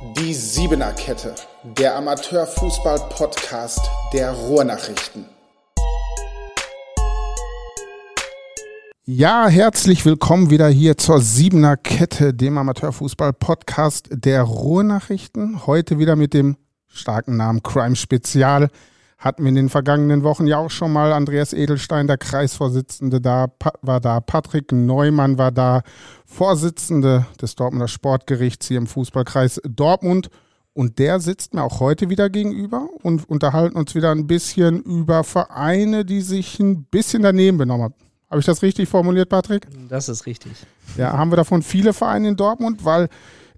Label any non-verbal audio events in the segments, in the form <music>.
Die Siebener Kette, der Amateurfußball-Podcast der Ruhrnachrichten. Ja, herzlich willkommen wieder hier zur Siebener Kette, dem Amateurfußball-Podcast der Ruhrnachrichten. Heute wieder mit dem starken Namen Crime Spezial. Hatten wir in den vergangenen Wochen ja auch schon mal Andreas Edelstein, der Kreisvorsitzende, da war da. Patrick Neumann war da, Vorsitzende des Dortmunder Sportgerichts hier im Fußballkreis Dortmund. Und der sitzt mir auch heute wieder gegenüber und unterhalten uns wieder ein bisschen über Vereine, die sich ein bisschen daneben benommen haben. Habe ich das richtig formuliert, Patrick? Das ist richtig. Ja, haben wir davon viele Vereine in Dortmund, weil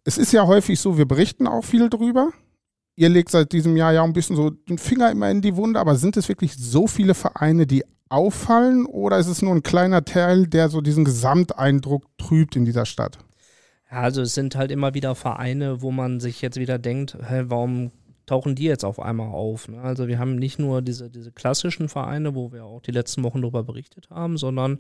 es ist ja häufig so, wir berichten auch viel drüber ihr legt seit diesem Jahr ja ein bisschen so den Finger immer in die Wunde, aber sind es wirklich so viele Vereine, die auffallen oder ist es nur ein kleiner Teil, der so diesen Gesamteindruck trübt in dieser Stadt? Also es sind halt immer wieder Vereine, wo man sich jetzt wieder denkt, hä, warum tauchen die jetzt auf einmal auf? Ne? Also wir haben nicht nur diese, diese klassischen Vereine, wo wir auch die letzten Wochen darüber berichtet haben, sondern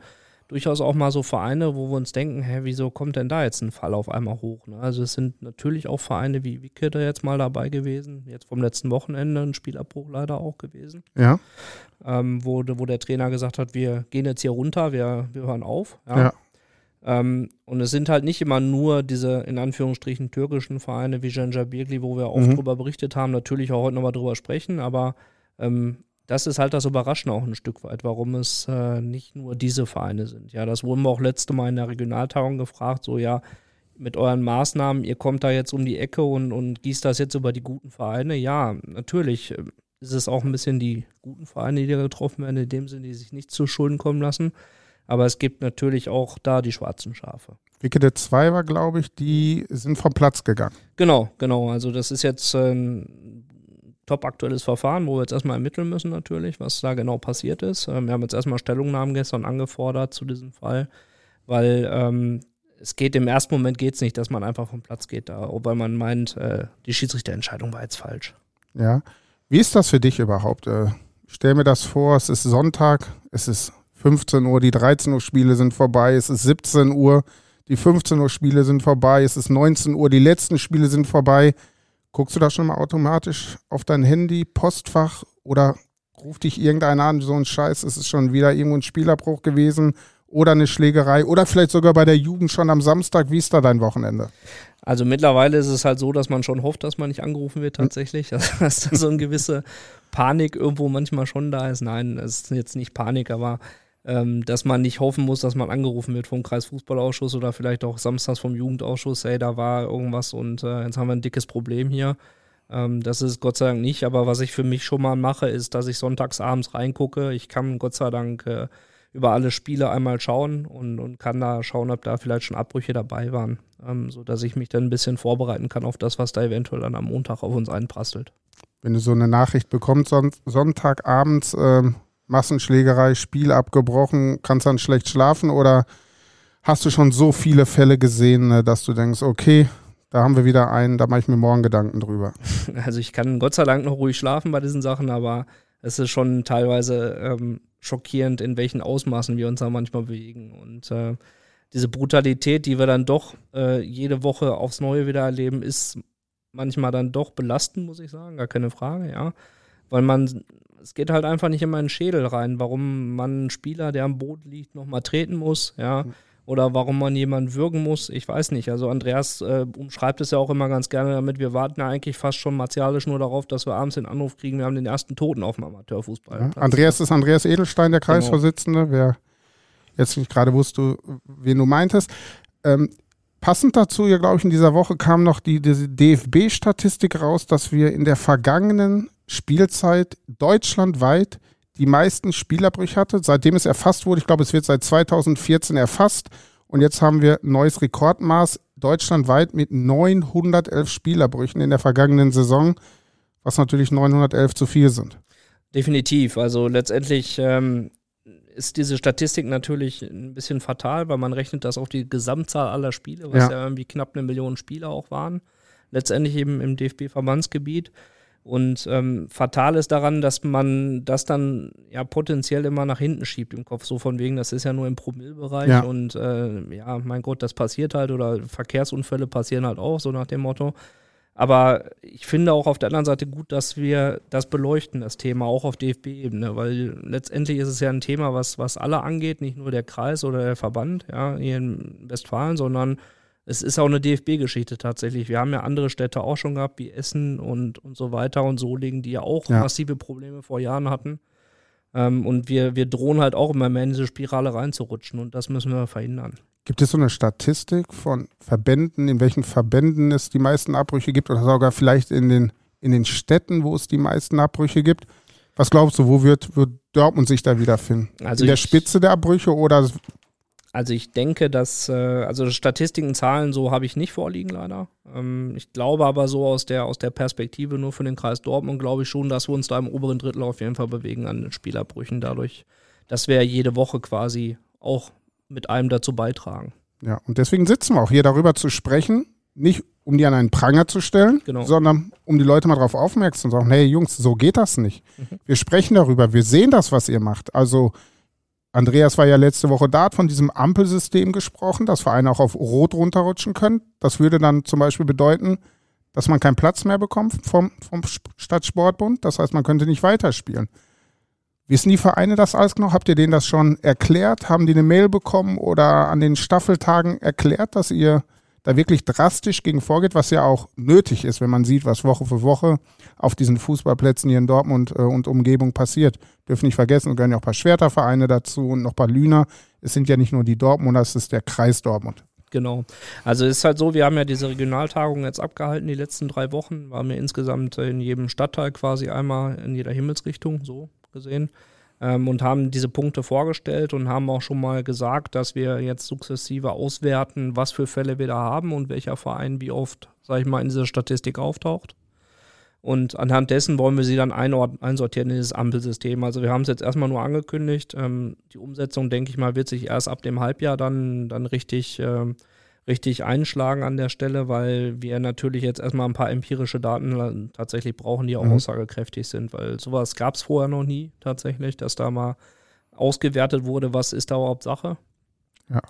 durchaus auch mal so Vereine, wo wir uns denken, hä, wieso kommt denn da jetzt ein Fall auf einmal hoch? Ne? Also es sind natürlich auch Vereine wie Wicke da jetzt mal dabei gewesen, jetzt vom letzten Wochenende ein Spielabbruch leider auch gewesen. Ja. Ähm, wo, wo der Trainer gesagt hat, wir gehen jetzt hier runter, wir, wir hören auf. Ja. ja. Ähm, und es sind halt nicht immer nur diese in Anführungsstrichen türkischen Vereine wie Genja Birgli, wo wir auch mhm. drüber berichtet haben, natürlich auch heute nochmal drüber sprechen, aber ähm, das ist halt das Überraschende auch ein Stück weit, warum es äh, nicht nur diese Vereine sind. Ja, das wurden wir auch letzte Mal in der Regionaltagung gefragt, so ja, mit euren Maßnahmen, ihr kommt da jetzt um die Ecke und, und gießt das jetzt über die guten Vereine. Ja, natürlich äh, ist es auch ein bisschen die guten Vereine, die da getroffen werden, in dem Sinne, die sich nicht zu Schulden kommen lassen. Aber es gibt natürlich auch da die schwarzen Schafe. Wickede 2 war, glaube ich, die sind vom Platz gegangen. Genau, genau. Also das ist jetzt ein top aktuelles Verfahren, wo wir jetzt erstmal ermitteln müssen natürlich, was da genau passiert ist. Ähm, wir haben jetzt erstmal Stellungnahmen gestern angefordert zu diesem Fall, weil ähm, es geht im ersten Moment geht es nicht, dass man einfach vom Platz geht, da, weil man meint, äh, die Schiedsrichterentscheidung war jetzt falsch. Ja. Wie ist das für dich überhaupt? Äh, stell mir das vor, es ist Sonntag, es ist 15 Uhr, die 13 Uhr Spiele sind vorbei, es ist 17 Uhr, die 15 Uhr Spiele sind vorbei, es ist 19 Uhr, die letzten Spiele sind vorbei. Guckst du da schon mal automatisch auf dein Handy, Postfach oder ruft dich irgendeiner an, so ein Scheiß, es ist schon wieder irgendwo ein Spielabbruch gewesen oder eine Schlägerei oder vielleicht sogar bei der Jugend schon am Samstag. Wie ist da dein Wochenende? Also mittlerweile ist es halt so, dass man schon hofft, dass man nicht angerufen wird tatsächlich. Also, <laughs> dass da so eine gewisse Panik irgendwo manchmal schon da ist. Nein, es ist jetzt nicht Panik, aber ähm, dass man nicht hoffen muss, dass man angerufen wird vom Kreisfußballausschuss oder vielleicht auch samstags vom Jugendausschuss, hey, da war irgendwas und äh, jetzt haben wir ein dickes Problem hier. Ähm, das ist Gott sei Dank nicht, aber was ich für mich schon mal mache, ist, dass ich sonntags abends reingucke. Ich kann Gott sei Dank äh, über alle Spiele einmal schauen und, und kann da schauen, ob da vielleicht schon Abbrüche dabei waren, ähm, sodass ich mich dann ein bisschen vorbereiten kann auf das, was da eventuell dann am Montag auf uns einprasselt. Wenn du so eine Nachricht bekommst, son Sonntagabends, ähm Massenschlägerei, Spiel abgebrochen, kannst dann schlecht schlafen oder hast du schon so viele Fälle gesehen, ne, dass du denkst, okay, da haben wir wieder einen, da mache ich mir morgen Gedanken drüber. <laughs> Also ich kann Gott sei Dank noch ruhig schlafen bei diesen Sachen, aber es ist schon teilweise ähm, schockierend, in welchen Ausmaßen wir uns da manchmal bewegen. Und äh, diese Brutalität, die wir dann doch äh, jede Woche aufs Neue wieder erleben, ist manchmal dann doch belastend, muss ich sagen, gar keine Frage, ja. Weil man es geht halt einfach nicht in den Schädel rein, warum man einen Spieler, der am Boden liegt, nochmal treten muss, ja. Oder warum man jemanden würgen muss, ich weiß nicht. Also Andreas äh, umschreibt es ja auch immer ganz gerne damit, wir warten ja eigentlich fast schon martialisch nur darauf, dass wir abends den Anruf kriegen, wir haben den ersten Toten auf dem Amateurfußball. Ja. Andreas ist Andreas Edelstein, der genau. Kreisvorsitzende, genau. wer jetzt nicht gerade wusste, wen du meintest. Ähm, Passend dazu, ja, glaube ich, in dieser Woche kam noch die, die DFB-Statistik raus, dass wir in der vergangenen Spielzeit deutschlandweit die meisten Spielabbrüche hatte, seitdem es erfasst wurde. Ich glaube, es wird seit 2014 erfasst. Und jetzt haben wir ein neues Rekordmaß deutschlandweit mit 911 Spielabbrüchen in der vergangenen Saison, was natürlich 911 zu viel sind. Definitiv. Also letztendlich ähm, ist diese Statistik natürlich ein bisschen fatal, weil man rechnet das auf die Gesamtzahl aller Spiele, was ja, ja irgendwie knapp eine Million Spieler auch waren. Letztendlich eben im DFB-Verbandsgebiet. Und ähm, fatal ist daran, dass man das dann ja potenziell immer nach hinten schiebt im Kopf. So von wegen, das ist ja nur im Promillbereich ja. und äh, ja, mein Gott, das passiert halt oder Verkehrsunfälle passieren halt auch, so nach dem Motto. Aber ich finde auch auf der anderen Seite gut, dass wir das beleuchten, das Thema, auch auf DFB-Ebene, weil letztendlich ist es ja ein Thema, was, was alle angeht, nicht nur der Kreis oder der Verband ja, hier in Westfalen, sondern es ist auch eine DFB-Geschichte tatsächlich. Wir haben ja andere Städte auch schon gehabt, wie Essen und, und so weiter und Solingen, die ja auch ja. massive Probleme vor Jahren hatten. Ähm, und wir, wir drohen halt auch immer mehr in diese Spirale reinzurutschen und das müssen wir verhindern. Gibt es so eine Statistik von Verbänden, in welchen Verbänden es die meisten Abbrüche gibt oder sogar vielleicht in den, in den Städten, wo es die meisten Abbrüche gibt? Was glaubst du, wo wird, wird Dortmund sich da wiederfinden? Also in der Spitze der Abbrüche oder also ich denke, dass, äh, also Statistiken, Zahlen so habe ich nicht vorliegen leider. Ähm, ich glaube aber so aus der, aus der Perspektive nur für den Kreis Dortmund glaube ich schon, dass wir uns da im oberen Drittel auf jeden Fall bewegen an den Spielabbrüchen dadurch, dass wir jede Woche quasi auch mit einem dazu beitragen. Ja, und deswegen sitzen wir auch hier darüber zu sprechen, nicht um die an einen Pranger zu stellen, genau. sondern um die Leute mal darauf aufmerksam zu sagen, hey Jungs, so geht das nicht. Mhm. Wir sprechen darüber, wir sehen das, was ihr macht. Also Andreas war ja letzte Woche da, hat von diesem Ampelsystem gesprochen, dass Vereine auch auf Rot runterrutschen können. Das würde dann zum Beispiel bedeuten, dass man keinen Platz mehr bekommt vom, vom Stadtsportbund. Das heißt, man könnte nicht weiterspielen. Wissen die Vereine das alles noch? Habt ihr denen das schon erklärt? Haben die eine Mail bekommen oder an den Staffeltagen erklärt, dass ihr da wirklich drastisch gegen vorgeht, was ja auch nötig ist, wenn man sieht, was Woche für Woche auf diesen Fußballplätzen hier in Dortmund äh, und Umgebung passiert. Dürfen nicht vergessen, gehören ja auch ein paar Schwertervereine dazu und noch ein paar Lüner. Es sind ja nicht nur die Dortmunder, es ist der Kreis Dortmund. Genau. Also es ist halt so, wir haben ja diese Regionaltagung jetzt abgehalten, die letzten drei Wochen. Waren wir insgesamt in jedem Stadtteil quasi einmal in jeder Himmelsrichtung, so gesehen ähm, und haben diese Punkte vorgestellt und haben auch schon mal gesagt, dass wir jetzt sukzessive auswerten, was für Fälle wir da haben und welcher Verein wie oft, sag ich mal, in dieser Statistik auftaucht. Und anhand dessen wollen wir sie dann einsortieren in dieses Ampelsystem. Also wir haben es jetzt erstmal nur angekündigt. Ähm, die Umsetzung, denke ich mal, wird sich erst ab dem Halbjahr dann, dann richtig ähm, richtig einschlagen an der Stelle, weil wir natürlich jetzt erstmal ein paar empirische Daten tatsächlich brauchen, die auch mhm. aussagekräftig sind, weil sowas gab es vorher noch nie tatsächlich, dass da mal ausgewertet wurde, was ist da überhaupt Sache. Ja.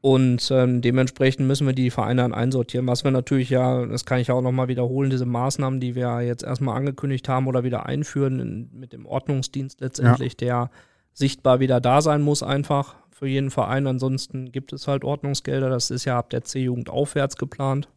Und ähm, dementsprechend müssen wir die Vereine dann einsortieren. Was wir natürlich ja, das kann ich auch nochmal wiederholen, diese Maßnahmen, die wir jetzt erstmal angekündigt haben oder wieder einführen in, mit dem Ordnungsdienst letztendlich, ja. der sichtbar wieder da sein muss, einfach für jeden Verein. Ansonsten gibt es halt Ordnungsgelder. Das ist ja ab der C-Jugend aufwärts geplant.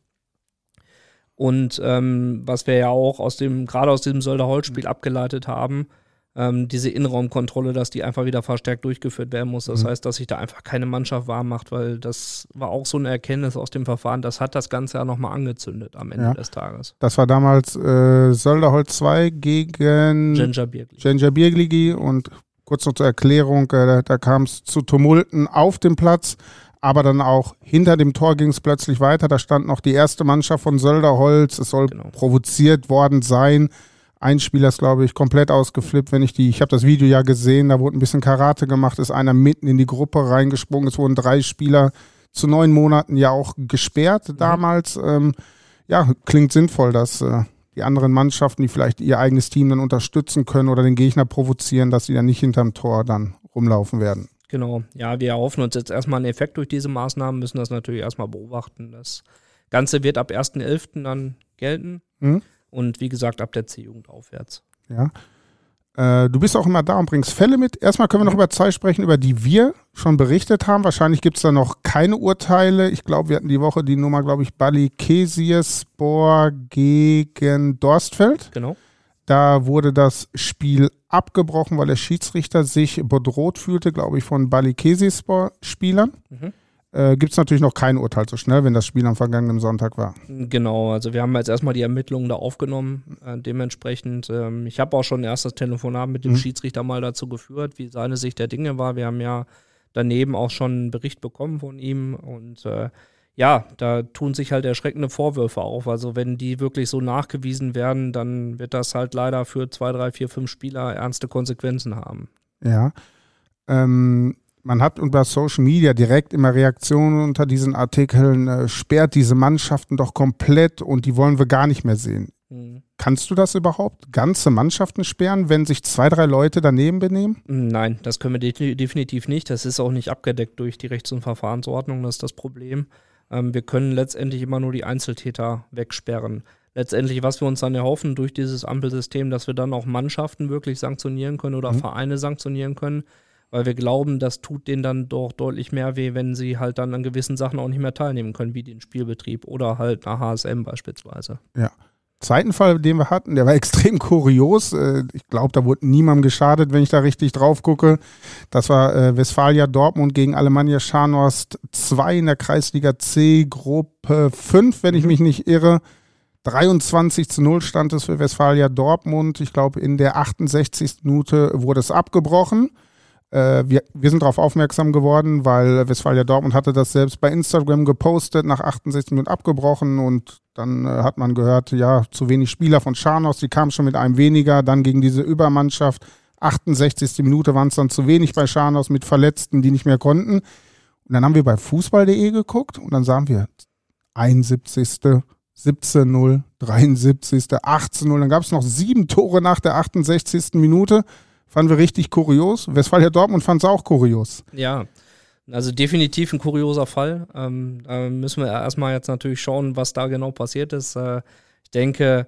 Und ähm, was wir ja auch aus dem, gerade aus diesem Sölder-Holz-Spiel abgeleitet haben, ähm, diese Innenraumkontrolle, dass die einfach wieder verstärkt durchgeführt werden muss. Das mhm. heißt, dass sich da einfach keine Mannschaft warm macht, weil das war auch so eine Erkenntnis aus dem Verfahren. Das hat das Ganze ja nochmal angezündet am Ende ja. des Tages. Das war damals äh, Sölderholz 2 gegen Ginger Birgli und Kurz noch zur Erklärung, äh, da kam es zu Tumulten auf dem Platz, aber dann auch hinter dem Tor ging es plötzlich weiter. Da stand noch die erste Mannschaft von Sölderholz. Es soll genau. provoziert worden sein. Ein Spieler ist, glaube ich, komplett ausgeflippt, wenn ich die, ich habe das Video ja gesehen, da wurde ein bisschen Karate gemacht, ist einer mitten in die Gruppe reingesprungen. Es wurden drei Spieler zu neun Monaten ja auch gesperrt mhm. damals. Ähm, ja, klingt sinnvoll, dass äh, die anderen Mannschaften, die vielleicht ihr eigenes Team dann unterstützen können oder den Gegner provozieren, dass sie dann nicht hinterm Tor dann rumlaufen werden. Genau, ja, wir erhoffen uns jetzt erstmal einen Effekt durch diese Maßnahmen, müssen das natürlich erstmal beobachten. Das Ganze wird ab 1.11. dann gelten mhm. und wie gesagt ab der C-Jugend aufwärts. Ja, äh, du bist auch immer da und bringst Fälle mit. Erstmal können wir noch über zwei sprechen, über die wir schon berichtet haben. Wahrscheinlich gibt es da noch keine Urteile. Ich glaube, wir hatten die Woche die Nummer, glaube ich, Bali Kesiespor gegen Dorstfeld. Genau. Da wurde das Spiel abgebrochen, weil der Schiedsrichter sich bedroht fühlte, glaube ich, von Bali Kesiespor-Spielern. Mhm äh, gibt es natürlich noch kein Urteil so schnell, wenn das Spiel am vergangenen Sonntag war. Genau, also wir haben jetzt erstmal die Ermittlungen da aufgenommen. Äh, dementsprechend, ähm, ich habe auch schon ein erstes Telefonat mit dem mhm. Schiedsrichter mal dazu geführt, wie seine Sicht der Dinge war. Wir haben ja daneben auch schon einen Bericht bekommen von ihm und äh, ja, da tun sich halt erschreckende Vorwürfe auf. Also wenn die wirklich so nachgewiesen werden, dann wird das halt leider für zwei, drei, vier, fünf Spieler ernste Konsequenzen haben. Ja. Ähm, man hat über Social Media direkt immer Reaktionen unter diesen Artikeln, äh, sperrt diese Mannschaften doch komplett und die wollen wir gar nicht mehr sehen. Mhm. Kannst du das überhaupt? Ganze Mannschaften sperren, wenn sich zwei, drei Leute daneben benehmen? Nein, das können wir de definitiv nicht. Das ist auch nicht abgedeckt durch die Rechts- und Verfahrensordnung, das ist das Problem. Ähm, wir können letztendlich immer nur die Einzeltäter wegsperren. letztendlich, was wir uns dann erhoffen durch dieses Ampelsystem, dass wir dann auch Mannschaften wirklich sanktionieren können oder mhm. Vereine sanktionieren können, weil wir glauben, das tut denen dann doch deutlich mehr weh, wenn sie halt dann an gewissen Sachen auch nicht mehr teilnehmen können, wie den Spielbetrieb oder halt nach HSM beispielsweise. Ja. Zweiten Fall, den wir hatten, der war <laughs> extrem kurios. Äh, ich glaube, da wurde niemandem geschadet, wenn ich da richtig drauf gucke. Das war äh, Westfalia Dortmund gegen Alemannia Scharnhorst 2 in der Kreisliga C, Gruppe 5, wenn ich mhm. mich nicht irre. 23 zu 0 stand es für Westfalia Dortmund. Ich glaube, in der 68. Minute wurde es abgebrochen. Äh, wir, wir sind darauf aufmerksam geworden, weil Westfalia Dortmund hatte das selbst bei Instagram gepostet, nach 68 Minuten abgebrochen und dann äh, hat man gehört, ja, zu wenig Spieler von Scharnos, die kamen schon mit einem weniger, dann gegen diese Übermannschaft. 68. Minute waren es dann zu wenig bei Scharnos mit Verletzten, die nicht mehr konnten. Und dann haben wir bei fußball.de geguckt und dann sahen wir 71. 17-0, 73., 18-0. Dann gab es noch sieben Tore nach der 68. Minute. Fanden wir richtig kurios. Westfalia Dortmund fand es auch kurios. Ja, also definitiv ein kurioser Fall. Ähm, da müssen wir erstmal jetzt natürlich schauen, was da genau passiert ist. Äh, ich denke,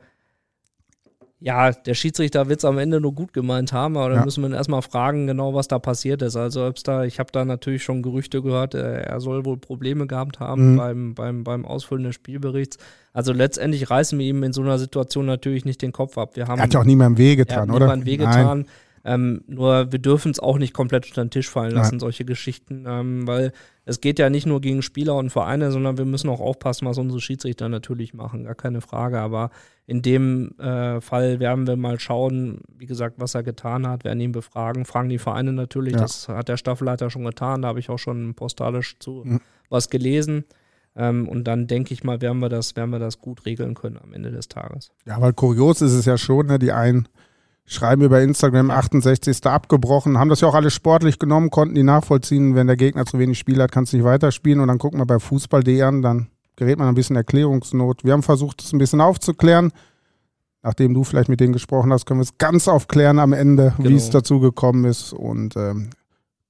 ja, der Schiedsrichter wird es am Ende nur gut gemeint haben, aber ja. dann müssen wir ihn erstmal fragen, genau was da passiert ist. Also ob's da, ich habe da natürlich schon Gerüchte gehört, äh, er soll wohl Probleme gehabt haben mhm. beim, beim, beim Ausfüllen des Spielberichts. Also letztendlich reißen wir ihm in so einer Situation natürlich nicht den Kopf ab. Wir haben, er hat ja auch niemandem wehgetan, oder? Niemandem wehgetan. Ähm, nur wir dürfen es auch nicht komplett unter den Tisch fallen lassen, Nein. solche Geschichten, ähm, weil es geht ja nicht nur gegen Spieler und Vereine, sondern wir müssen auch aufpassen, was unsere Schiedsrichter natürlich machen, gar keine Frage. Aber in dem äh, Fall werden wir mal schauen, wie gesagt, was er getan hat, werden ihn befragen, fragen die Vereine natürlich, ja. das hat der Staffelleiter schon getan, da habe ich auch schon postalisch zu mhm. was gelesen. Ähm, und dann denke ich mal, werden wir, das, werden wir das gut regeln können am Ende des Tages. Ja, weil kurios ist es ja schon, ne? die einen schreiben über Instagram 68. abgebrochen, haben das ja auch alles sportlich genommen, konnten die nachvollziehen, wenn der Gegner zu wenig Spiel hat, kannst du nicht weiterspielen und dann gucken wir bei Fußball.de an, dann gerät man ein bisschen Erklärungsnot. Wir haben versucht, das ein bisschen aufzuklären. Nachdem du vielleicht mit denen gesprochen hast, können wir es ganz aufklären am Ende, genau. wie es dazu gekommen ist. Und ähm,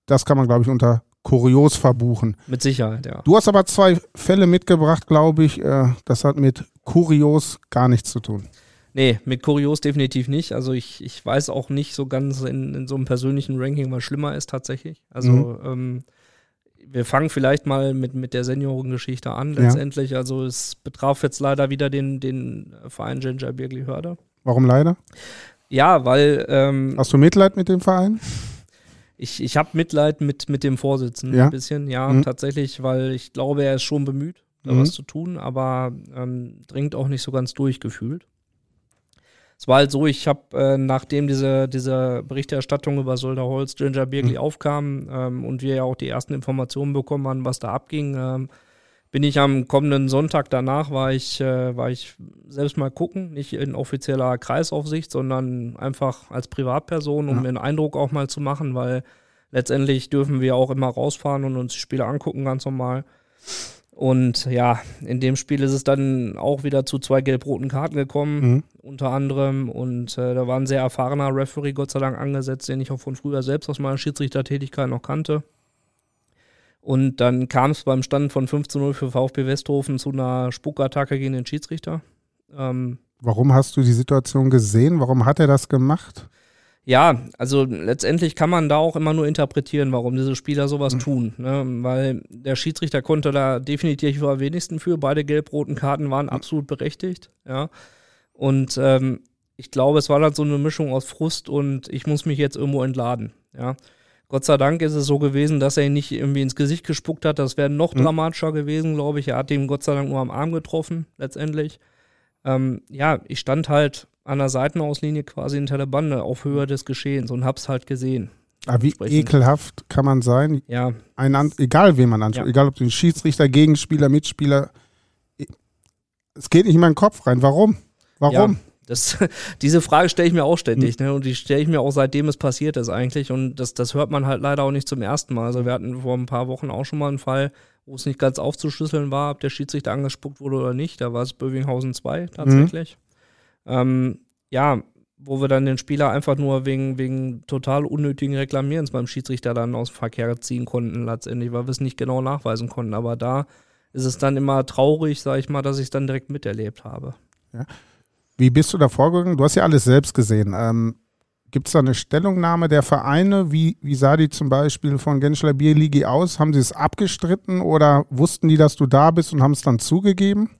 das kann man, glaube ich, unter kurios verbuchen. Mit Sicherheit, ja. Du hast aber zwei Fälle mitgebracht, glaube ich. Äh, das hat mit kurios gar nichts zu tun. Nee, mit kurios definitiv nicht. Also ich, ich weiß auch nicht so ganz in, in so einem persönlichen Ranking, was schlimmer ist tatsächlich. Also mhm. ähm, wir fangen vielleicht mal mit, mit der Seniorengeschichte an letztendlich. Ja. Also es betraf jetzt leider wieder den, den Verein Ginger Birgli Hörde. Warum leider? Ja, weil. Ähm, Hast du Mitleid mit dem Verein? Ich, ich habe Mitleid mit, mit dem Vorsitzenden ja? ein bisschen, ja, mhm. tatsächlich, weil ich glaube, er ist schon bemüht, da mhm. was zu tun, aber ähm, dringt auch nicht so ganz durchgefühlt es war halt so, ich habe, äh, nachdem diese, diese Berichterstattung über Solderholz, Ginger Birgli mhm. aufkam ähm, und wir ja auch die ersten Informationen bekommen haben, was da abging, ähm, bin ich am kommenden Sonntag danach, war ich, äh, war ich selbst mal gucken, nicht in offizieller Kreisaufsicht, sondern einfach als Privatperson, um ja. mir einen Eindruck auch mal zu machen, weil letztendlich dürfen wir auch immer rausfahren und uns die Spiele angucken, ganz normal. Und ja, in dem Spiel ist es dann auch wieder zu zwei gelb-roten Karten gekommen, mhm. unter anderem. Und äh, da war ein sehr erfahrener Referee, Gott sei Dank, angesetzt, den ich auch von früher selbst aus meiner Schiedsrichtertätigkeit noch kannte. Und dann kam es beim Stand von 5 zu 0 für VfB Westhofen zu einer Spuckattacke gegen den Schiedsrichter. Ähm, Warum hast du die Situation gesehen? Warum hat er das gemacht? Ja, also letztendlich kann man da auch immer nur interpretieren, warum diese Spieler sowas mhm. tun. Ne? Weil der Schiedsrichter konnte da definitiv am wenigsten für. Beide gelb-roten Karten waren mhm. absolut berechtigt. Ja. Und ähm, ich glaube, es war dann so eine Mischung aus Frust und ich muss mich jetzt irgendwo entladen. Ja. Gott sei Dank ist es so gewesen, dass er ihn nicht irgendwie ins Gesicht gespuckt hat. Das wäre noch mhm. dramatischer gewesen, glaube ich. Er hat ihn Gott sei Dank nur am Arm getroffen, letztendlich. Ähm, ja, ich stand halt an der Seitenauslinie quasi in der Bande auf Höhe des Geschehens und hab's halt gesehen. Aber wie ekelhaft kann man sein? Ja. Ein, egal wen man anschaut, ja. egal ob den Schiedsrichter, Gegenspieler, Mitspieler. Es geht nicht in meinen Kopf rein. Warum? Warum? Ja, das, <laughs> diese Frage stelle ich mir auch ständig, ne? Und die stelle ich mir auch seitdem es passiert ist eigentlich. Und das, das hört man halt leider auch nicht zum ersten Mal. Also wir hatten vor ein paar Wochen auch schon mal einen Fall, wo es nicht ganz aufzuschlüsseln war, ob der Schiedsrichter angespuckt wurde oder nicht. Da war es Bövinghausen 2 tatsächlich. Mhm. Ähm, ja, wo wir dann den Spieler einfach nur wegen, wegen total unnötigen Reklamierens beim Schiedsrichter dann aus dem Verkehr ziehen konnten, letztendlich, weil wir es nicht genau nachweisen konnten. Aber da ist es dann immer traurig, sag ich mal, dass ich es dann direkt miterlebt habe. Ja. Wie bist du da vorgegangen? Du hast ja alles selbst gesehen. Ähm, Gibt es da eine Stellungnahme der Vereine? Wie, wie sah die zum Beispiel von Genschler Bierligi aus? Haben sie es abgestritten oder wussten die, dass du da bist und haben es dann zugegeben?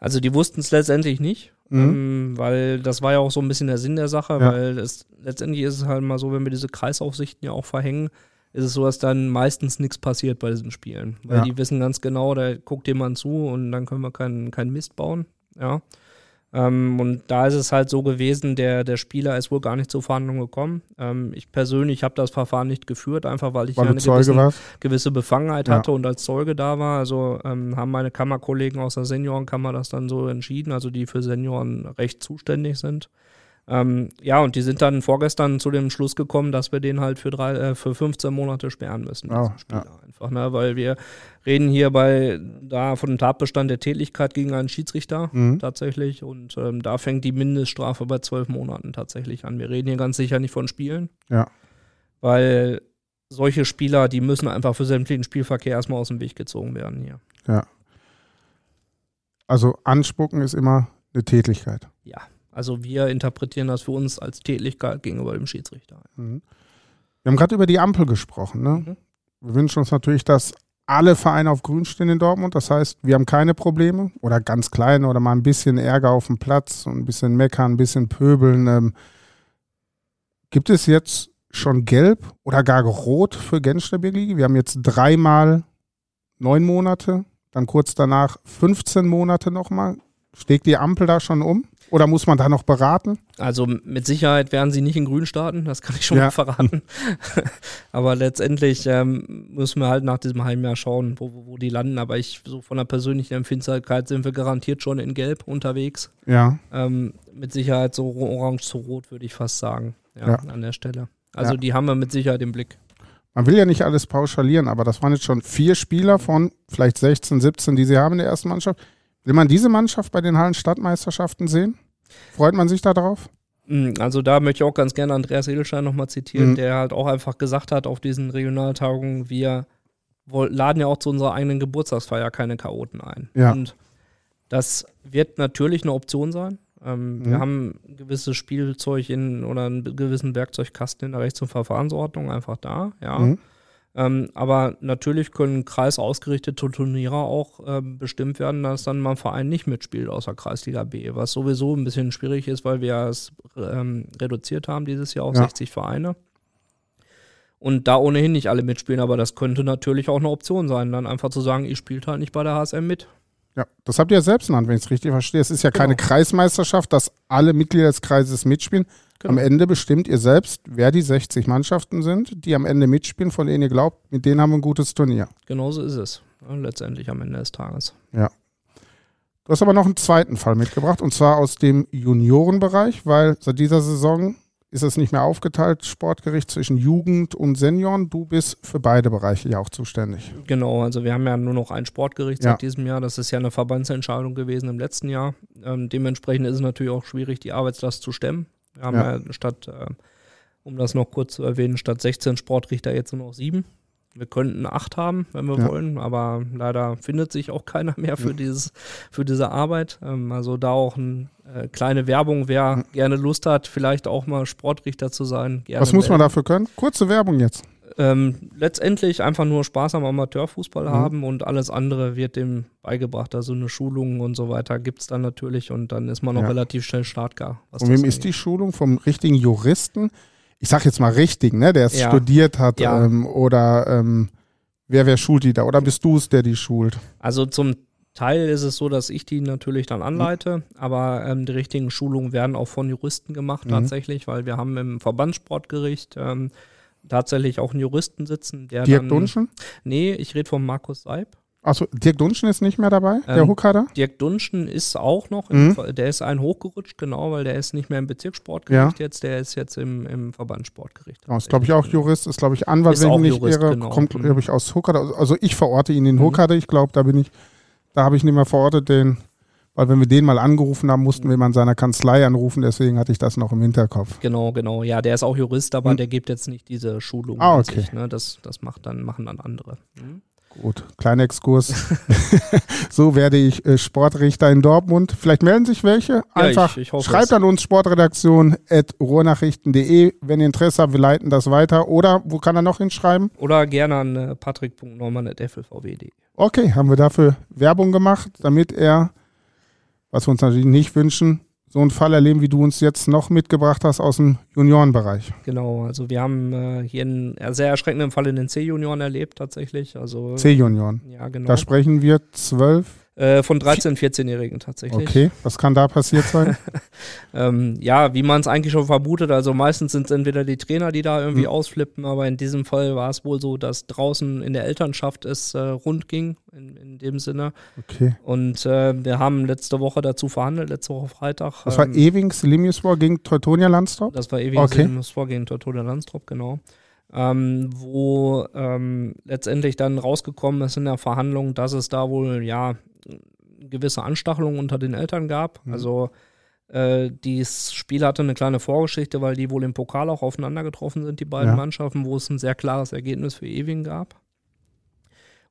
Also die wussten es letztendlich nicht, mhm. ähm, weil das war ja auch so ein bisschen der Sinn der Sache, ja. weil es, letztendlich ist es halt mal so, wenn wir diese Kreisaufsichten ja auch verhängen, ist es so, dass dann meistens nichts passiert bei diesen Spielen. Weil ja. die wissen ganz genau, da guckt jemand zu und dann können wir keinen kein Mist bauen. Ja. Ähm, und da ist es halt so gewesen, der, der Spieler ist wohl gar nicht zur Verhandlung gekommen. Ähm, ich persönlich habe das Verfahren nicht geführt, einfach weil ich weil eine gewisse, gewisse, Befangenheit ja. hatte und als Zeuge da war. Also ähm, haben meine Kammerkollegen aus der Seniorenkammer das dann so entschieden, also die für Senioren recht zuständig sind. Ähm, ja, und die sind dann vorgestern zu dem Schluss gekommen, dass wir den halt für, drei, äh, für 15 Monate sperren müssen. Oh, ja. einfach, ne? Weil wir reden hier bei da von dem Tatbestand der Tätigkeit gegen einen Schiedsrichter mhm. tatsächlich. Und ähm, da fängt die Mindeststrafe bei zwölf Monaten tatsächlich an. Wir reden hier ganz sicher nicht von Spielen. Ja. Weil solche Spieler, die müssen einfach für sämtlichen Spielverkehr erstmal aus dem Weg gezogen werden hier. Ja. Also anspucken ist immer eine Tätigkeit. Ja. Also wir interpretieren das für uns als Tätigkeit gegenüber dem Schiedsrichter. Mhm. Wir haben gerade über die Ampel gesprochen. Ne? Mhm. Wir wünschen uns natürlich, dass alle Vereine auf Grün stehen in Dortmund. Das heißt, wir haben keine Probleme oder ganz kleine oder mal ein bisschen Ärger auf dem Platz und ein bisschen meckern, ein bisschen pöbeln. Ähm, gibt es jetzt schon gelb oder gar rot für Gänstebirgi? Wir haben jetzt dreimal neun Monate, dann kurz danach 15 Monate nochmal. Stegt die Ampel da schon um? Oder muss man da noch beraten? Also mit Sicherheit werden sie nicht in Grün starten, das kann ich schon ja. mal <laughs> verraten. Aber letztendlich ähm, müssen wir halt nach diesem halben Jahr schauen, wo, wo, die landen. Aber ich, so von der persönlichen Empfindlichkeit sind wir garantiert schon in Gelb unterwegs. Ja. Ähm, mit Sicherheit so orange zu rot, würde ich fast sagen. Ja, ja. an der Stelle. Also ja. die haben wir mit Sicherheit im Blick. Man will ja nicht alles pauschalieren, aber das waren jetzt schon vier Spieler von vielleicht 16, 17, die sie haben in der ersten Mannschaft Will man diese Mannschaft bei den Hallen-Stadtmeisterschaften sehen? Freut man sich darauf? Mm, also da möchte ich auch ganz gerne Andreas Edelstein nochmal zitieren, mhm. der halt auch einfach gesagt hat auf diesen Regionaltagungen, wir laden ja auch zu unserer eigenen Geburtstagsfeier keine Chaoten ein. Ja. Und das wird natürlich eine Option sein. Ähm, mhm. Wir haben ein gewisses Spielzeug in oder einen gewissen Werkzeugkasten in der Rechts- und Verfahrensordnung einfach da, ja. Mhm. Ähm, aber natürlich können kreisausgerichtete Turniere auch ähm, bestimmt werden, dass dann mal ein Verein nicht mitspielt außer Kreisliga B, was sowieso ein bisschen schwierig ist, weil wir es ähm, reduziert haben dieses Jahr auf ja. 60 Vereine. Und da ohnehin nicht alle mitspielen, aber das könnte natürlich auch eine Option sein, dann einfach zu sagen, ich spiele halt nicht bei der HSM mit. Ja, das habt ihr ja selbst genannt, wenn ich es richtig verstehe. Es ist ja genau. keine Kreismeisterschaft, dass alle Mitglieder des Kreises mitspielen. Genau. Am Ende bestimmt ihr selbst, wer die 60 Mannschaften sind, die am Ende mitspielen, von denen ihr glaubt, mit denen haben wir ein gutes Turnier. Genauso ist es. Letztendlich am Ende des Tages. Ja. Du hast aber noch einen zweiten Fall mitgebracht, und zwar aus dem Juniorenbereich, weil seit dieser Saison ist es nicht mehr aufgeteilt, Sportgericht zwischen Jugend und Senioren. Du bist für beide Bereiche ja auch zuständig. Genau, also wir haben ja nur noch ein Sportgericht ja. seit diesem Jahr. Das ist ja eine Verbandsentscheidung gewesen im letzten Jahr. Ähm, dementsprechend ist es natürlich auch schwierig, die Arbeitslast zu stemmen. Wir haben ja, ja statt, äh, um das noch kurz zu erwähnen, statt 16 Sportrichter jetzt nur noch sieben. Wir könnten acht haben, wenn wir ja. wollen, aber leider findet sich auch keiner mehr für, dieses, für diese Arbeit. Ähm, also da auch eine äh, kleine Werbung, wer ja. gerne Lust hat, vielleicht auch mal Sportrichter zu sein. Was muss man dafür können? Kurze Werbung jetzt. Ähm, letztendlich einfach nur Spaß am Amateurfußball mhm. haben und alles andere wird dem beigebracht. Also eine Schulung und so weiter gibt es dann natürlich und dann ist man auch ja. relativ schnell startgar. Von wem ist die Schulung? Vom richtigen Juristen? Ich sag jetzt mal richtig, ne? der es ja. studiert hat ja. ähm, oder ähm, wer, wer schult die da? Oder bist du es, der die schult? Also zum Teil ist es so, dass ich die natürlich dann anleite, mhm. aber ähm, die richtigen Schulungen werden auch von Juristen gemacht mhm. tatsächlich, weil wir haben im Verbandssportgericht ähm, tatsächlich auch einen Juristen sitzen, der Dirk dann, Dunschen? Nee, ich rede von Markus Seib. Achso, Dirk Dunschen ist nicht mehr dabei, der ähm, Hochkader? Dirk Dunschen ist auch noch, mhm. im, der ist ein hochgerutscht, genau, weil der ist nicht mehr im Bezirkssportgericht ja. jetzt, der ist jetzt im, im Verbandssportgericht. Oh, ist, glaube ich, auch Jurist, ist, glaube ich, Anwalt, ist wenn ich nicht Jurist, irre, genau. kommt, mhm. glaube ich, aus Hochkader. Also ich verorte ihn in mhm. Hochkader, ich glaube, da bin ich, da habe ich nicht mehr verortet, den weil wenn wir den mal angerufen haben, mussten wir mal in seiner Kanzlei anrufen, deswegen hatte ich das noch im Hinterkopf. Genau, genau. Ja, der ist auch Jurist, aber hm. der gibt jetzt nicht diese Schulung. Ah, okay. Sich, ne? das, das macht dann, machen dann andere. Hm. Gut, kleiner Exkurs. <laughs> <laughs> so werde ich äh, Sportrichter in Dortmund. Vielleicht melden sich welche. Einfach ja, ich, ich schreibt es. an uns sportredaktion at ruhrnachrichten.de, wenn ihr Interesse habt, wir leiten das weiter. Oder wo kann er noch hinschreiben? Oder gerne an äh, patrick.norman.flvw.de. Okay, haben wir dafür Werbung gemacht, damit er, was wir uns natürlich nicht wünschen, so einen Fall erleben, wie du uns jetzt noch mitgebracht hast aus dem Juniorenbereich. Genau, also wir haben äh, hier einen sehr erschreckenden Fall in den C-Junioren erlebt tatsächlich. Also, C-Junioren. Ja, genau. Da sprechen wir zwölf äh, von 13-, 14-Jährigen tatsächlich. Okay, was kann da passiert sein? <laughs> ähm, ja, wie man es eigentlich schon vermutet, also meistens sind es entweder die Trainer, die da irgendwie mhm. ausflippen, aber in diesem Fall war es wohl so, dass draußen in der Elternschaft es äh, rund ging, in, in, dem Sinne. Okay. Und äh, wir haben letzte Woche dazu verhandelt, letzte Woche Freitag. Das war ähm, Ewings Limniuswar gegen Teutonia Landstrop? Das war Ewings okay. Limniuswar gegen Teutonia Landstrop, genau. Ähm, wo ähm, letztendlich dann rausgekommen ist in der Verhandlung, dass es da wohl ja gewisse Anstachelungen unter den Eltern gab. Mhm. Also äh, dieses Spiel hatte eine kleine Vorgeschichte, weil die wohl im Pokal auch aufeinander getroffen sind, die beiden ja. Mannschaften, wo es ein sehr klares Ergebnis für Ewing gab.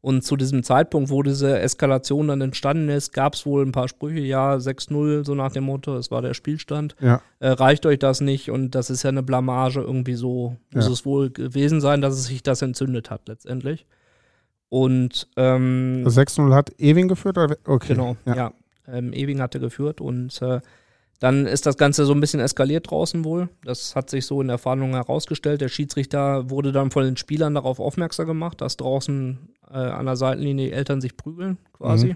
Und zu diesem Zeitpunkt, wo diese Eskalation dann entstanden ist, gab es wohl ein paar Sprüche, ja, 6-0, so nach dem Motto, es war der Spielstand. Ja. Äh, reicht euch das nicht? Und das ist ja eine Blamage, irgendwie so muss ja. es wohl gewesen sein, dass es sich das entzündet hat letztendlich. Und ähm, 6-0 hat Ewing geführt? Oder? Okay. Genau, ja. ja. Ähm, Ewing hatte geführt und äh, dann ist das Ganze so ein bisschen eskaliert draußen wohl. Das hat sich so in der Verhandlung herausgestellt. Der Schiedsrichter wurde dann von den Spielern darauf aufmerksam gemacht, dass draußen äh, an der Seitenlinie die Eltern sich prügeln, quasi. Mhm.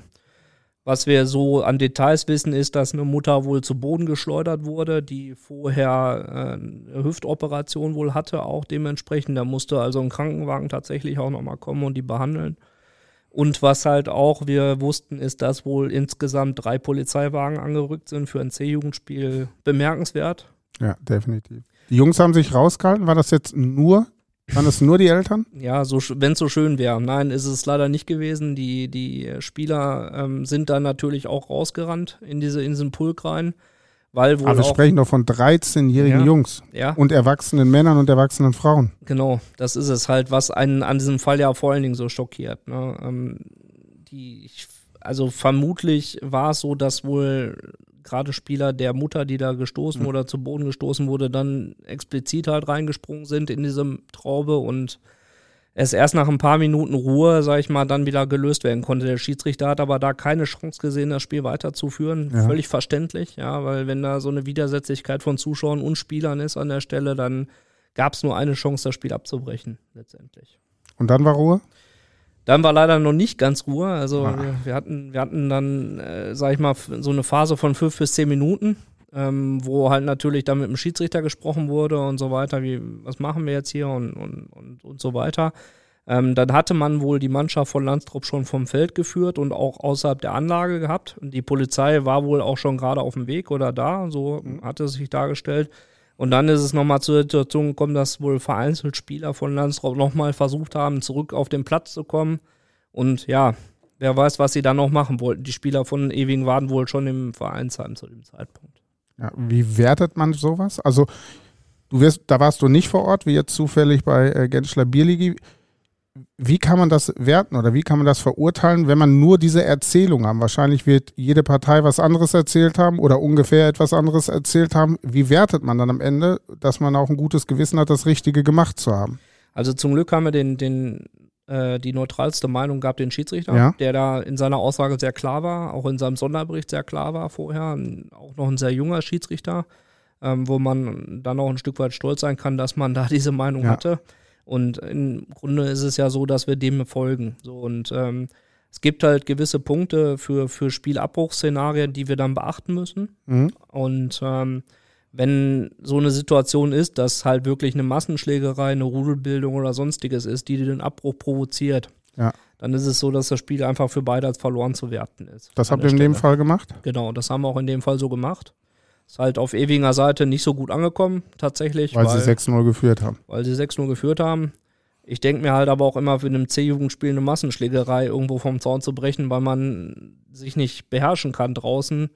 Was wir so an Details wissen, ist, dass eine Mutter wohl zu Boden geschleudert wurde, die vorher äh, eine Hüftoperation wohl hatte, auch dementsprechend. Da musste also ein Krankenwagen tatsächlich auch nochmal kommen und die behandeln. Und was halt auch wir wussten, ist, dass wohl insgesamt drei Polizeiwagen angerückt sind für ein C-Jugendspiel. Bemerkenswert. Ja, definitiv. Die Jungs haben sich rausgehalten. War das jetzt nur waren das nur die Eltern? Ja, so, wenn es so schön wäre. Nein, ist es leider nicht gewesen. Die, die Spieler ähm, sind dann natürlich auch rausgerannt in, diese, in diesen Pulk rein. Weil wohl Aber wir sprechen doch von 13-jährigen ja, Jungs ja. und erwachsenen Männern und erwachsenen Frauen. Genau, das ist es halt, was einen an diesem Fall ja vor allen Dingen so schockiert. Ne? Ähm, die, also vermutlich war es so, dass wohl gerade Spieler der Mutter, die da gestoßen mhm. oder zu Boden gestoßen wurde, dann explizit halt reingesprungen sind in diese Traube und es erst nach ein paar Minuten Ruhe, sag ich mal, dann wieder gelöst werden konnte. Der Schiedsrichter hat aber da keine Chance gesehen, das Spiel weiterzuführen. Ja. Völlig verständlich, ja, weil wenn da so eine Widersetzlichkeit von Zuschauern und Spielern ist an der Stelle, dann gab es nur eine Chance, das Spiel abzubrechen, letztendlich. Und dann war Ruhe? Dann war leider noch nicht ganz Ruhe. Also ah. wir, wir, hatten, wir hatten dann, äh, sag ich mal, so eine Phase von fünf bis zehn Minuten, ähm, wo halt natürlich dann mit dem Schiedsrichter gesprochen wurde und so weiter, wie, was machen wir jetzt hier und, und, und, und so weiter. Ähm, dann hatte man wohl die Mannschaft von Landstrop schon vom Feld geführt und auch außerhalb der Anlage gehabt. Und die Polizei war wohl auch schon gerade auf dem Weg oder da, so mhm. hatte es sich dargestellt. Und dann ist es nochmal zur Situation gekommen, dass wohl vereinzelt Spieler von Landsrop nochmal versucht haben, zurück auf den Platz zu kommen. Und ja, wer weiß, was sie dann noch machen wollten. Die Spieler von Ewing waren wohl schon im Vereinsheim zu dem Zeitpunkt. Ja, wie wertet man sowas? Also, du wirst, da warst du nicht vor Ort, wie jetzt zufällig bei äh, Genschler Bierligi wie kann man das werten oder wie kann man das verurteilen, wenn man nur diese Erzählung haben? Wahrscheinlich wird jede Partei was anderes erzählt haben oder ungefähr etwas anderes erzählt haben. Wie wertet man dann am Ende, dass man auch ein gutes Gewissen hat, das Richtige gemacht zu haben? Also zum Glück haben wir den, den, äh, die neutralste Meinung gehabt, den Schiedsrichter, ja. der da in seiner Aussage sehr klar war, auch in seinem Sonderbericht sehr klar war vorher, auch noch ein sehr junger Schiedsrichter, ähm, wo man dann auch ein Stück weit stolz sein kann, dass man <laughs> da diese Meinung ja. hatte. Und im Grunde ist es ja so, dass wir dem folgen. So und ähm, es gibt halt gewisse Punkte für, für Spielabbruchsszenarien, die wir dann beachten müssen. Mhm. Und ähm, wenn so eine Situation ist, dass halt wirklich eine Massenschlägerei, eine Rudelbildung oder sonstiges ist, die den Abbruch provoziert, ja. dann ist es so, dass das Spiel einfach für beide als verloren zu werten ist. Das habt ihr in dem Fall gemacht? Genau, das haben wir auch in dem Fall so gemacht. Ist halt auf Ewinger Seite nicht so gut angekommen, tatsächlich. Weil, weil sie 6-0 geführt haben. Weil sie 6-0 geführt haben. Ich denke mir halt aber auch immer für einem C-Jugendspiel eine Massenschlägerei irgendwo vom Zaun zu brechen, weil man sich nicht beherrschen kann draußen,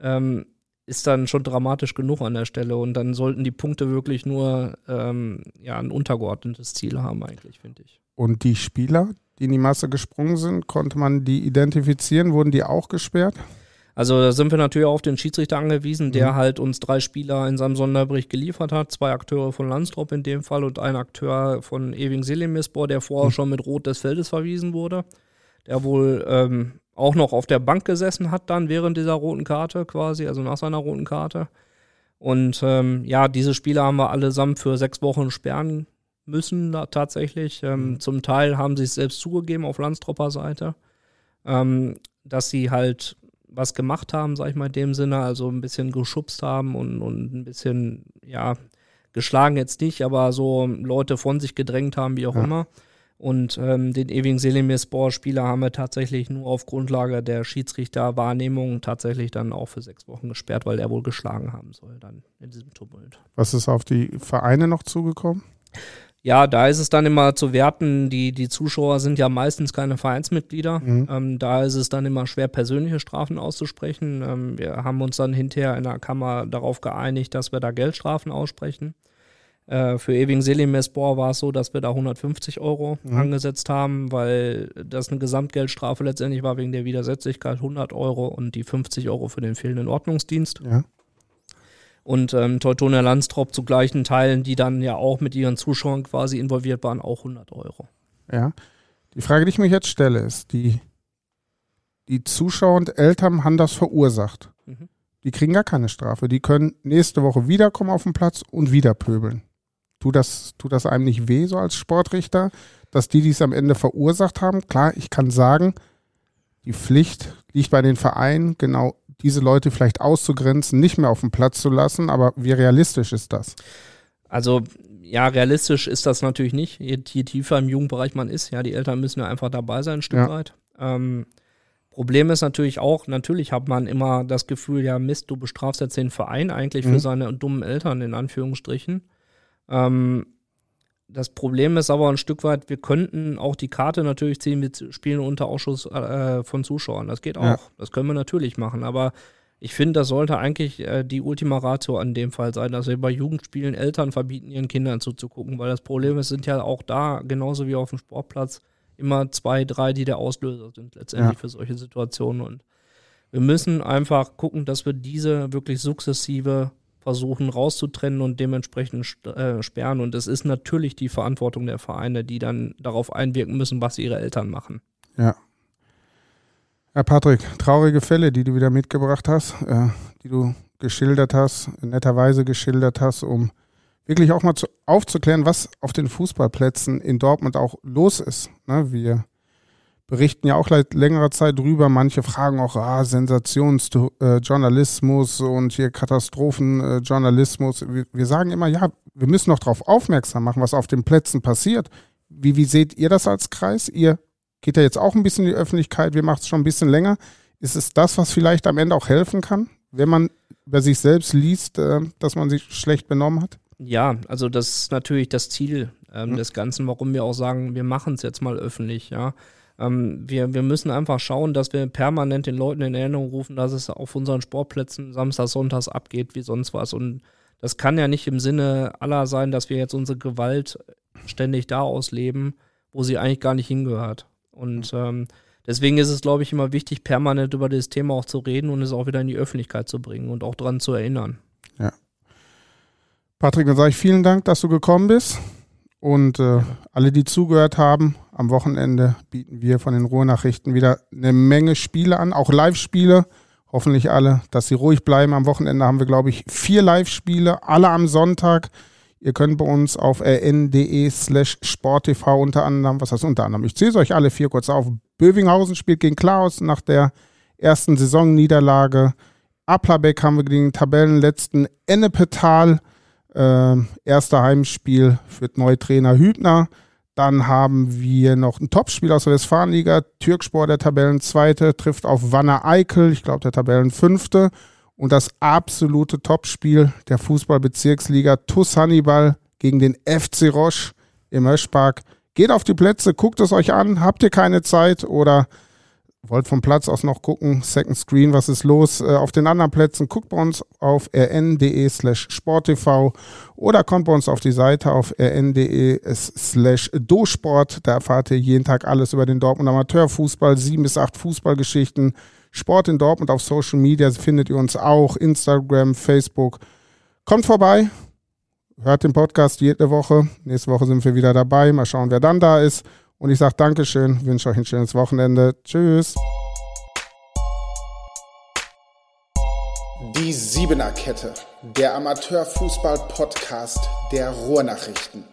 ähm, ist dann schon dramatisch genug an der Stelle. Und dann sollten die Punkte wirklich nur ähm, ja, ein untergeordnetes Ziel haben, eigentlich, finde ich. Und die Spieler, die in die Masse gesprungen sind? Konnte man die identifizieren? Wurden die auch gesperrt? Also da sind wir natürlich auf den Schiedsrichter angewiesen, der mhm. halt uns drei Spieler in seinem Sonderbericht geliefert hat. Zwei Akteure von Landstrop in dem Fall und ein Akteur von Ewing Selimisbor, der vorher mhm. schon mit Rot des Feldes verwiesen wurde. Der wohl ähm, auch noch auf der Bank gesessen hat dann während dieser roten Karte quasi, also nach seiner roten Karte. Und ähm, ja, diese Spieler haben wir allesamt für sechs Wochen sperren müssen da tatsächlich. Ähm, mhm. Zum Teil haben sie es selbst zugegeben auf Landstropper Seite, ähm, dass sie halt was gemacht haben, sag ich mal in dem Sinne, also ein bisschen geschubst haben und, und ein bisschen, ja, geschlagen jetzt nicht, aber so Leute von sich gedrängt haben, wie auch ja. immer. Und ähm, den ewigen Selimir-Spor-Spieler haben wir tatsächlich nur auf Grundlage der Schiedsrichterwahrnehmung tatsächlich dann auch für sechs Wochen gesperrt, weil er wohl geschlagen haben soll dann in diesem Tumult. Was ist auf die Vereine noch zugekommen? Ja, da ist es dann immer zu werten, die, die Zuschauer sind ja meistens keine Vereinsmitglieder. Mhm. Ähm, da ist es dann immer schwer, persönliche Strafen auszusprechen. Ähm, wir haben uns dann hinterher in der Kammer darauf geeinigt, dass wir da Geldstrafen aussprechen. Äh, für Ewing Selimespor war es so, dass wir da 150 Euro mhm. angesetzt haben, weil das eine Gesamtgeldstrafe letztendlich war wegen der Widersetzlichkeit 100 Euro und die 50 Euro für den fehlenden Ordnungsdienst. Ja. Und ähm, Teutonia Landstrop zu gleichen Teilen, die dann ja auch mit ihren Zuschauern quasi involviert waren, auch 100 Euro. Ja. Die Frage, die ich mir jetzt stelle, ist, die, die Zuschauer und Eltern haben das verursacht. Mhm. Die kriegen gar keine Strafe. Die können nächste Woche wiederkommen auf den Platz und wieder pöbeln. Tut das, tut das einem nicht weh, so als Sportrichter, dass die, die es am Ende verursacht haben? Klar, ich kann sagen, die Pflicht liegt bei den Vereinen, genau diese Leute vielleicht auszugrenzen, nicht mehr auf den Platz zu lassen, aber wie realistisch ist das? Also ja, realistisch ist das natürlich nicht. Je, je, tiefer im Jugendbereich man ist, ja, die Eltern müssen ja einfach dabei sein, ein Stück ja. weit. Ähm, Problem ist natürlich auch, natürlich hat man immer das Gefühl, ja Mist, du bestrafst jetzt den Verein eigentlich mhm. für seine dummen Eltern, in Anführungsstrichen. Ähm, das Problem ist aber ein Stück weit, wir könnten auch die Karte natürlich ziehen mit Spielen unter Ausschuss äh, von Zuschauern. Das geht auch. Ja. Das können wir natürlich machen. Aber ich finde, das sollte eigentlich äh, die Ultima Ratio an dem Fall sein, dass wir bei Jugendspielen Eltern verbieten, ihren Kindern zuzugucken. Weil das Problem ist, sind ja auch da, genauso wie auf dem Sportplatz, immer zwei, drei, die der Auslöser sind letztendlich ja. für solche Situationen. Und wir müssen einfach gucken, dass wir diese wirklich sukzessive versuchen rauszutrennen und dementsprechend äh, sperren. Und es ist natürlich die Verantwortung der Vereine, die dann darauf einwirken müssen, was ihre Eltern machen. Ja. Herr Patrick, traurige Fälle, die du wieder mitgebracht hast, äh, die du geschildert hast, netterweise geschildert hast, um wirklich auch mal zu, aufzuklären, was auf den Fußballplätzen in Dortmund auch los ist. Ne, wir berichten ja auch seit längerer Zeit drüber. Manche fragen auch, ah, Sensationsjournalismus und hier Katastrophenjournalismus. Wir, wir sagen immer, ja, wir müssen noch darauf aufmerksam machen, was auf den Plätzen passiert. Wie, wie seht ihr das als Kreis? Ihr geht ja jetzt auch ein bisschen in die Öffentlichkeit, wir machen es schon ein bisschen länger. Ist es das, was vielleicht am Ende auch helfen kann, wenn man über sich selbst liest, äh, dass man sich schlecht benommen hat? Ja, also das ist natürlich das Ziel ähm, hm. des Ganzen, warum wir auch sagen, wir machen es jetzt mal öffentlich, ja. Ähm, wir, wir müssen einfach schauen, dass wir permanent den Leuten in Erinnerung rufen, dass es auf unseren Sportplätzen samstags, sonntags abgeht wie sonst was. Und das kann ja nicht im Sinne aller sein, dass wir jetzt unsere Gewalt ständig da ausleben, wo sie eigentlich gar nicht hingehört. Und ähm, deswegen ist es, glaube ich, immer wichtig, permanent über das Thema auch zu reden und es auch wieder in die Öffentlichkeit zu bringen und auch daran zu erinnern. Ja. Patrick, dann sage ich vielen Dank, dass du gekommen bist. Und äh, alle, die zugehört haben, am Wochenende bieten wir von den Ruhrnachrichten wieder eine Menge Spiele an, auch Live-Spiele. Hoffentlich alle, dass sie ruhig bleiben. Am Wochenende haben wir, glaube ich, vier Live-Spiele, alle am Sonntag. Ihr könnt bei uns auf rn.de slash sporttv unter anderem, was heißt unter anderem? Ich zähle es euch alle vier kurz auf. Bövinghausen spielt gegen Klaus nach der ersten Saisonniederlage. Aplabeck haben wir gegen den Tabellenletzten Ennepetal. Äh, erster Heimspiel führt Neutrainer Hübner. Dann haben wir noch ein Topspiel aus der Westfalenliga. Türkspor, der Tabellenzweite, trifft auf Wanner Eickel, ich glaube der Tabellenfünfte. Und das absolute Topspiel der Fußballbezirksliga TuS Hannibal gegen den FC Roche im Öschpark. Geht auf die Plätze, guckt es euch an. Habt ihr keine Zeit oder wollt vom Platz aus noch gucken, Second Screen, was ist los äh, auf den anderen Plätzen, guckt bei uns auf rn.de slash sporttv oder kommt bei uns auf die Seite auf rn.de slash dosport. Da erfahrt ihr jeden Tag alles über den Dortmund Amateurfußball, sieben bis acht Fußballgeschichten, Sport in Dortmund auf Social Media findet ihr uns auch, Instagram, Facebook. Kommt vorbei, hört den Podcast jede Woche. Nächste Woche sind wir wieder dabei. Mal schauen, wer dann da ist. Und ich sage Dankeschön, wünsche euch ein schönes Wochenende. Tschüss. Die Siebener Kette, der Amateurfußball-Podcast der Ruhrnachrichten.